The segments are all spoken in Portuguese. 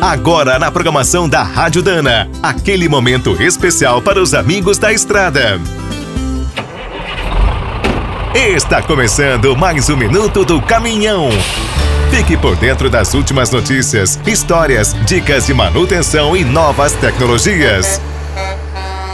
Agora na programação da Rádio Dana, aquele momento especial para os amigos da estrada. Está começando mais um minuto do caminhão. Fique por dentro das últimas notícias, histórias, dicas de manutenção e novas tecnologias.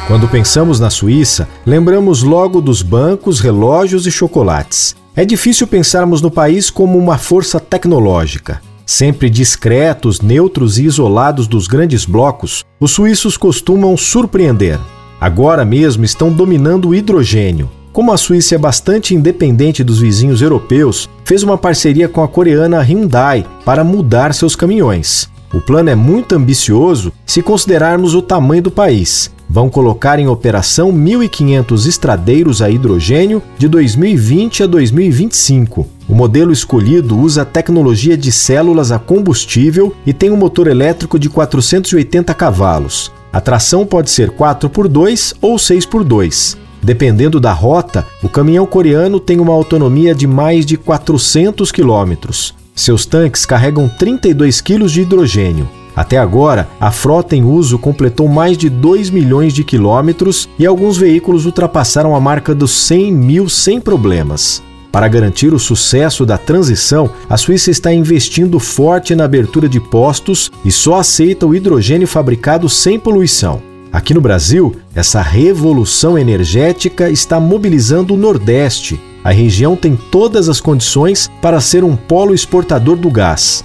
Quando pensamos na Suíça, lembramos logo dos bancos, relógios e chocolates. É difícil pensarmos no país como uma força tecnológica. Sempre discretos, neutros e isolados dos grandes blocos, os suíços costumam surpreender. Agora mesmo estão dominando o hidrogênio. Como a Suíça é bastante independente dos vizinhos europeus, fez uma parceria com a coreana Hyundai para mudar seus caminhões. O plano é muito ambicioso se considerarmos o tamanho do país. Vão colocar em operação 1.500 estradeiros a hidrogênio de 2020 a 2025. O modelo escolhido usa tecnologia de células a combustível e tem um motor elétrico de 480 cavalos. A tração pode ser 4x2 ou 6x2. Dependendo da rota, o caminhão coreano tem uma autonomia de mais de 400 quilômetros. Seus tanques carregam 32 kg de hidrogênio. Até agora, a frota em uso completou mais de 2 milhões de quilômetros e alguns veículos ultrapassaram a marca dos 100 mil sem problemas. Para garantir o sucesso da transição, a Suíça está investindo forte na abertura de postos e só aceita o hidrogênio fabricado sem poluição. Aqui no Brasil, essa revolução energética está mobilizando o Nordeste. A região tem todas as condições para ser um polo exportador do gás.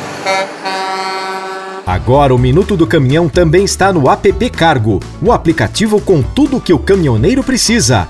Agora o Minuto do Caminhão também está no app Cargo, o aplicativo com tudo que o caminhoneiro precisa